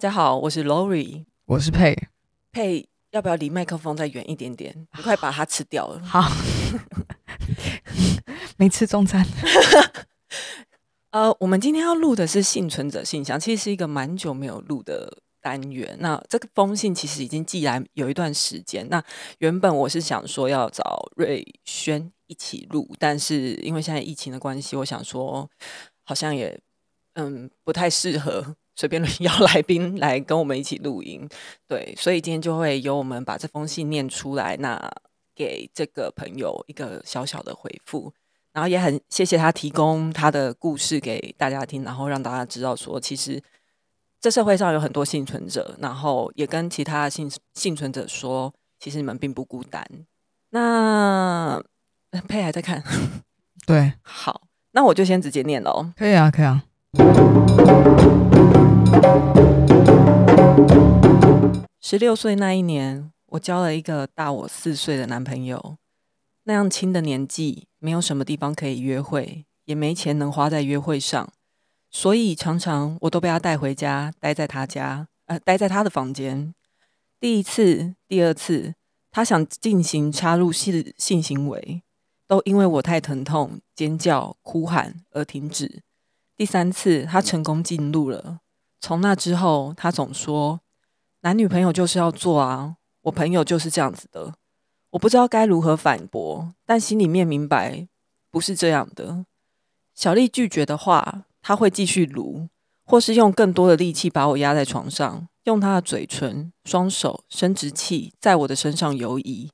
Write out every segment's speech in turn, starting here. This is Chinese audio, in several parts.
家好，我是 Lori，我是佩佩，要不要离麦克风再远一点点？你快把它吃掉了。好，没吃中餐。呃，我们今天要录的是幸存者信箱，其实是一个蛮久没有录的单元。那这个封信其实已经寄来有一段时间。那原本我是想说要找瑞轩一起录，但是因为现在疫情的关系，我想说好像也嗯不太适合。随便邀来宾来跟我们一起录音，对，所以今天就会由我们把这封信念出来，那给这个朋友一个小小的回复，然后也很谢谢他提供他的故事给大家听，然后让大家知道说，其实这社会上有很多幸存者，然后也跟其他幸幸存者说，其实你们并不孤单。那佩还在看，对，好，那我就先直接念喽，可以啊，可以啊。十六岁那一年，我交了一个大我四岁的男朋友。那样轻的年纪，没有什么地方可以约会，也没钱能花在约会上，所以常常我都被他带回家，待在他家，呃，待在他的房间。第一次、第二次，他想进行插入性性行为，都因为我太疼痛、尖叫、哭喊而停止。第三次，他成功进入了。从那之后，他总说：“男女朋友就是要做啊，我朋友就是这样子的。”我不知道该如何反驳，但心里面明白不是这样的。小丽拒绝的话，他会继续撸，或是用更多的力气把我压在床上，用他的嘴唇、双手、生殖器在我的身上游移，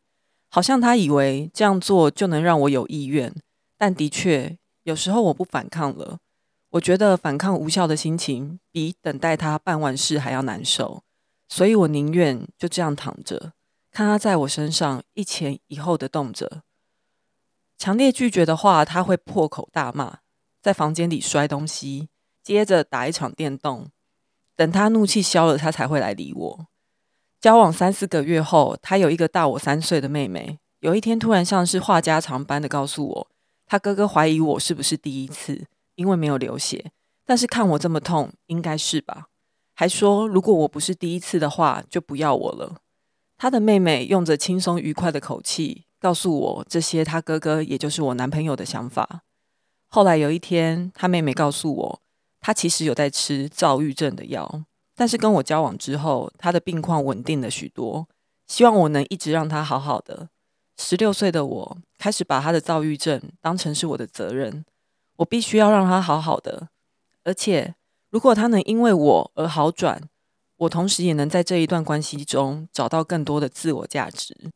好像他以为这样做就能让我有意愿。但的确，有时候我不反抗了。我觉得反抗无效的心情比等待他办完事还要难受，所以我宁愿就这样躺着，看他在我身上一前一后的动着。强烈拒绝的话，他会破口大骂，在房间里摔东西，接着打一场电动。等他怒气消了，他才会来理我。交往三四个月后，他有一个大我三岁的妹妹。有一天，突然像是话家常般的告诉我，他哥哥怀疑我是不是第一次。因为没有流血，但是看我这么痛，应该是吧？还说如果我不是第一次的话，就不要我了。他的妹妹用着轻松愉快的口气告诉我这些，他哥哥也就是我男朋友的想法。后来有一天，他妹妹告诉我，他其实有在吃躁郁症的药，但是跟我交往之后，他的病况稳定了许多。希望我能一直让他好好的。十六岁的我开始把他的躁郁症当成是我的责任。我必须要让他好好的，而且如果他能因为我而好转，我同时也能在这一段关系中找到更多的自我价值。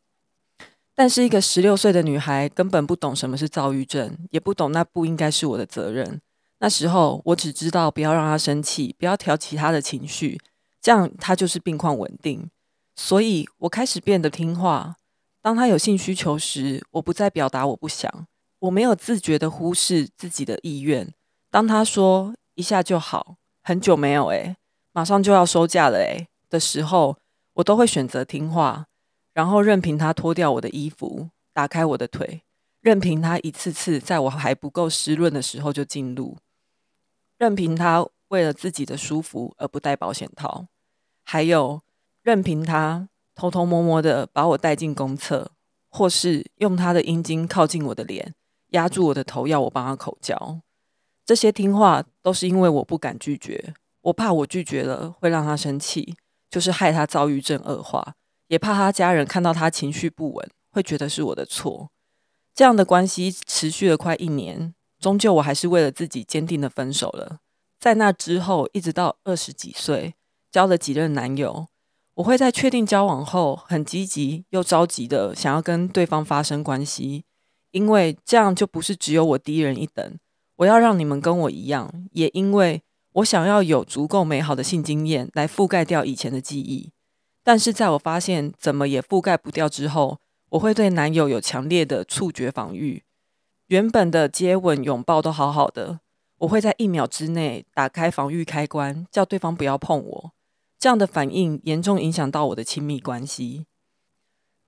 但是，一个十六岁的女孩根本不懂什么是躁郁症，也不懂那不应该是我的责任。那时候，我只知道不要让他生气，不要挑起他的情绪，这样他就是病况稳定。所以我开始变得听话。当他有性需求时，我不再表达我不想。我没有自觉地忽视自己的意愿。当他说一下就好，很久没有诶，马上就要收假了诶的时候，我都会选择听话，然后任凭他脱掉我的衣服，打开我的腿，任凭他一次次在我还不够湿润的时候就进入，任凭他为了自己的舒服而不戴保险套，还有任凭他偷偷摸摸地把我带进公厕，或是用他的阴茎靠近我的脸。压住我的头，要我帮他口交。这些听话都是因为我不敢拒绝，我怕我拒绝了会让他生气，就是害他躁郁症恶化，也怕他家人看到他情绪不稳会觉得是我的错。这样的关系持续了快一年，终究我还是为了自己坚定的分手了。在那之后，一直到二十几岁，交了几任男友，我会在确定交往后，很积极又着急的想要跟对方发生关系。因为这样就不是只有我低人一等，我要让你们跟我一样，也因为我想要有足够美好的性经验来覆盖掉以前的记忆。但是在我发现怎么也覆盖不掉之后，我会对男友有强烈的触觉防御。原本的接吻、拥抱都好好的，我会在一秒之内打开防御开关，叫对方不要碰我。这样的反应严重影响到我的亲密关系。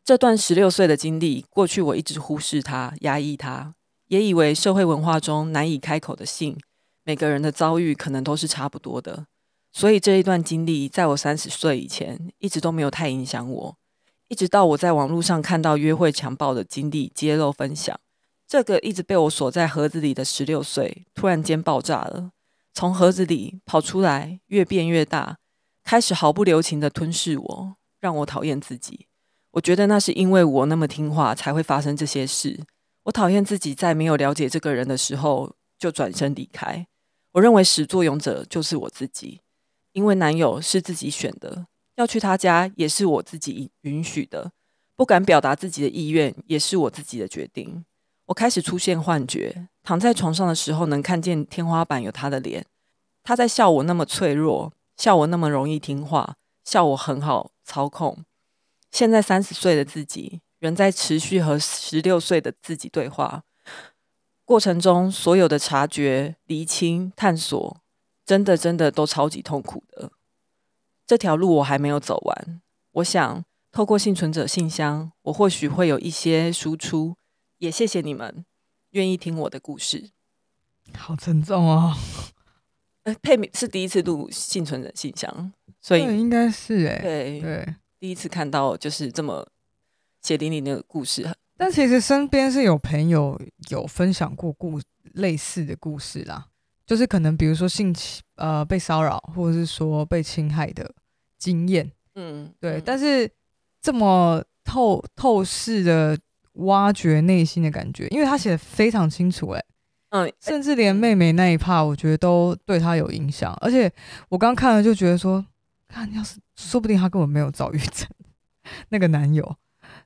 这段十六岁的经历，过去我一直忽视它、压抑它，也以为社会文化中难以开口的性，每个人的遭遇可能都是差不多的。所以这一段经历在我三十岁以前一直都没有太影响我。一直到我在网络上看到约会强暴的经历揭露分享，这个一直被我锁在盒子里的十六岁突然间爆炸了，从盒子里跑出来，越变越大，开始毫不留情地吞噬我，让我讨厌自己。我觉得那是因为我那么听话才会发生这些事。我讨厌自己在没有了解这个人的时候就转身离开。我认为始作俑者就是我自己，因为男友是自己选的。要去他家也是我自己允许的，不敢表达自己的意愿也是我自己的决定。我开始出现幻觉，躺在床上的时候能看见天花板有他的脸，他在笑我那么脆弱，笑我那么容易听话，笑我很好操控。现在三十岁的自己仍在持续和十六岁的自己对话，过程中所有的察觉、厘清、探索，真的真的都超级痛苦的。这条路我还没有走完，我想透过幸存者信箱，我或许会有一些输出。也谢谢你们愿意听我的故事。好沉重哦。呃，佩米是第一次录幸存者信箱，所以应该是哎，对对，第一次看到就是这么血淋淋的故事。但其实身边是有朋友有分享过故类似的故事啦，就是可能比如说性侵呃被骚扰，或者是说被侵害的。经验，嗯，对，嗯、但是这么透透视的挖掘内心的感觉，因为他写的非常清楚，哎，嗯，甚至连妹妹那一 part，我觉得都对他有影响。而且我刚看了就觉得说，看，要是说不定他根本没有躁郁症，那个男友，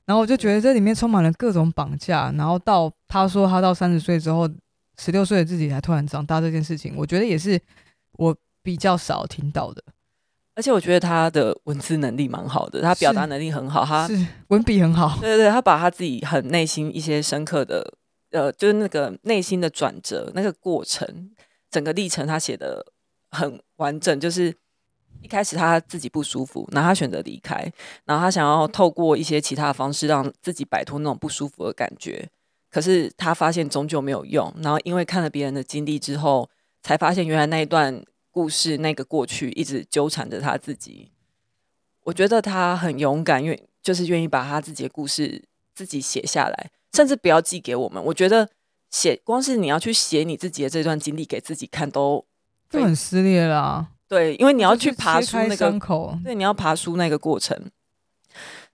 然后我就觉得这里面充满了各种绑架，然后到他说他到三十岁之后，十六岁的自己才突然长大这件事情，我觉得也是我比较少听到的。而且我觉得他的文字能力蛮好的，他表达能力很好，他是文笔很好。对对对，他把他自己很内心一些深刻的，呃，就是那个内心的转折，那个过程，整个历程他写的很完整。就是一开始他自己不舒服，然后他选择离开，然后他想要透过一些其他的方式让自己摆脱那种不舒服的感觉，可是他发现终究没有用。然后因为看了别人的经历之后，才发现原来那一段。故事那个过去一直纠缠着他自己，我觉得他很勇敢，愿就是愿意把他自己的故事自己写下来，甚至不要寄给我们。我觉得写光是你要去写你自己的这段经历给自己看，都就很撕裂了。对，因为你要去爬出那个伤口，对，你要爬出那个过程。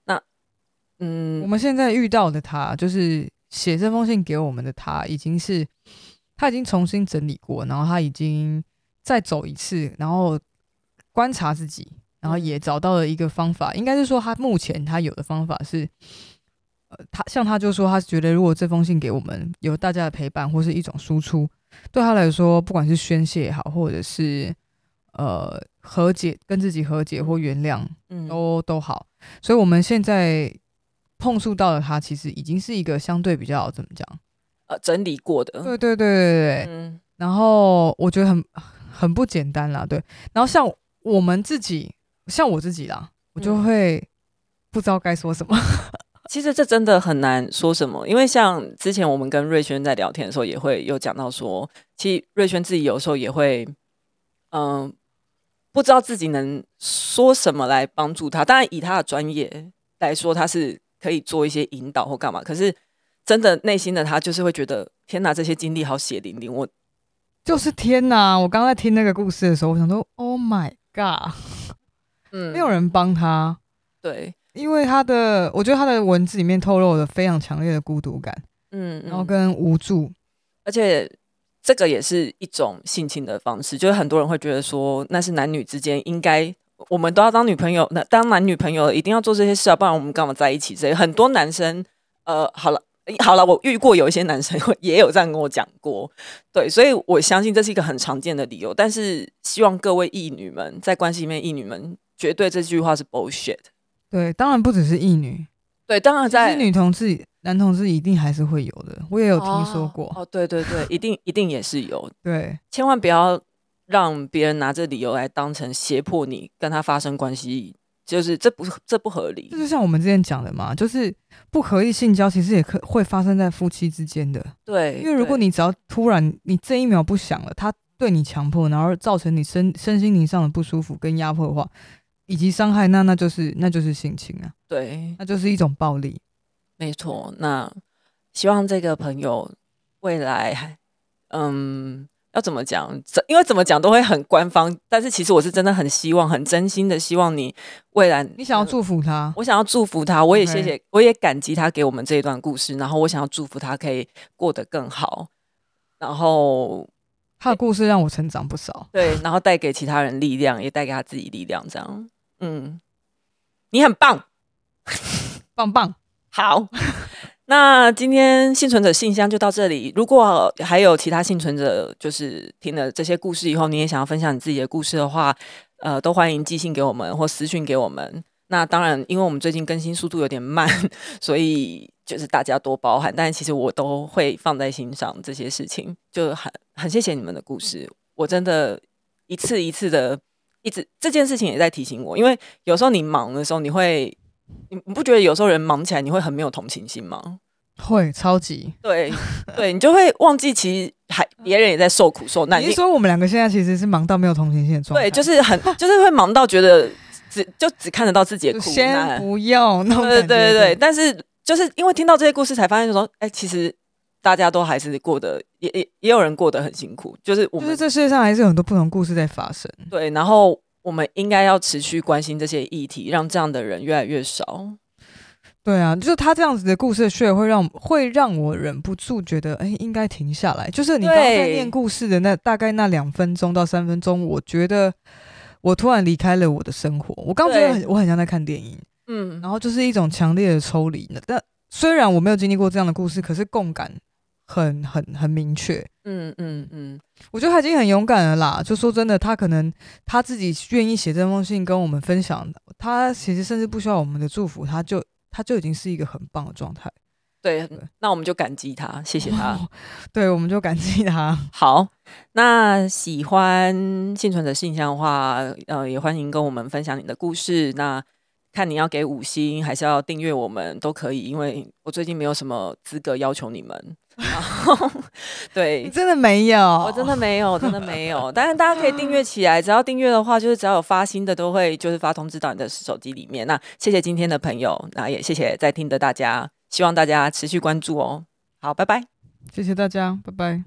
那嗯，我们现在遇到的他，就是写这封信给我们的他，已经是他已经重新整理过，然后他已经。再走一次，然后观察自己，然后也找到了一个方法。应该是说，他目前他有的方法是，呃，他像他就说，他觉得如果这封信给我们有大家的陪伴，或是一种输出，对他来说，不管是宣泄也好，或者是呃和解，跟自己和解或原谅，嗯都都好。所以我们现在碰触到的他，其实已经是一个相对比较怎么讲，呃，整理过的。对对对对对，嗯。然后我觉得很。很不简单啦，对。然后像我们自己，像我自己啦，我就会不知道该说什么。其实这真的很难说什么，因为像之前我们跟瑞轩在聊天的时候，也会有讲到说，其实瑞轩自己有时候也会，嗯，不知道自己能说什么来帮助他。当然，以他的专业来说，他是可以做一些引导或干嘛。可是，真的内心的他就是会觉得，天哪，这些经历好血淋淋，我。就是天呐！我刚在听那个故事的时候，我想说，Oh my god，嗯，没有人帮他，对，因为他的，我觉得他的文字里面透露了非常强烈的孤独感，嗯，然后跟无助，而且这个也是一种性侵的方式，就是很多人会觉得说，那是男女之间应该，我们都要当女朋友，那当男女朋友一定要做这些事啊，不然我们干嘛在一起？这很多男生，呃，好了。好了，我遇过有一些男生也有这样跟我讲过，对，所以我相信这是一个很常见的理由。但是希望各位异女们在关系里面，异女们绝对这句话是 bullshit。对，当然不只是异女，对，当然在女同志、男同志一定还是会有的。我也有听说过，哦，哦，对对对，一定一定也是有。对，千万不要让别人拿这理由来当成胁迫你跟他发生关系。就是这不这不合理，就是像我们之前讲的嘛，就是不合意性交，其实也可会发生在夫妻之间的。对，因为如果你只要突然你这一秒不想了，他对你强迫，然后造成你身身心灵上的不舒服跟压迫的话，以及伤害，那那就是那就是性侵啊，对，那就是一种暴力。没错，那希望这个朋友未来还嗯。要怎么讲？因为怎么讲都会很官方，但是其实我是真的很希望，很真心的希望你未来，你想要祝福他，我想要祝福他，我也谢谢，我也感激他给我们这一段故事，然后我想要祝福他可以过得更好，然后他的故事让我成长不少，对，然后带给其他人力量，也带给他自己力量，这样，嗯，你很棒，棒棒，好。那今天幸存者信箱就到这里。如果还有其他幸存者，就是听了这些故事以后，你也想要分享你自己的故事的话，呃，都欢迎寄信给我们或私讯给我们。那当然，因为我们最近更新速度有点慢，所以就是大家多包涵。但是其实我都会放在心上，这些事情就很很谢谢你们的故事。我真的一次一次的一直这件事情也在提醒我，因为有时候你忙的时候，你会。你你不觉得有时候人忙起来你会很没有同情心吗？会，超级。对对，你就会忘记其实还别人也在受苦受难。你说我们两个现在其实是忙到没有同情心的状态？对，就是很就是会忙到觉得只就只看得到自己的苦难。先不要，对对对对。但是就是因为听到这些故事，才发现说，哎、欸，其实大家都还是过得也也也有人过得很辛苦。就是我们就是这世界上还是有很多不同故事在发生。对，然后。我们应该要持续关心这些议题，让这样的人越来越少。对啊，就是他这样子的故事的血会让会让我忍不住觉得，哎，应该停下来。就是你刚刚在念故事的那大概那两分钟到三分钟，我觉得我突然离开了我的生活。我刚觉得很我很像在看电影，嗯，然后就是一种强烈的抽离。但虽然我没有经历过这样的故事，可是共感。很很很明确，嗯嗯嗯，我觉得他已经很勇敢了啦。就说真的，他可能他自己愿意写这封信跟我们分享，他其实甚至不需要我们的祝福，他就他就已经是一个很棒的状态。对，那我们就感激他，谢谢他。哦、对，我们就感激他。好，那喜欢幸存者信箱的话，呃，也欢迎跟我们分享你的故事。那看你要给五星，还是要订阅我们都可以，因为我最近没有什么资格要求你们。然后，对，真的没有，我真的没有，真的没有。但是，大家可以订阅起来，只要订阅的话，就是只要有发新的，都会就是发通知到你的手机里面。那谢谢今天的朋友，那也谢谢在听的大家，希望大家持续关注哦。好，拜拜，谢谢大家，拜拜。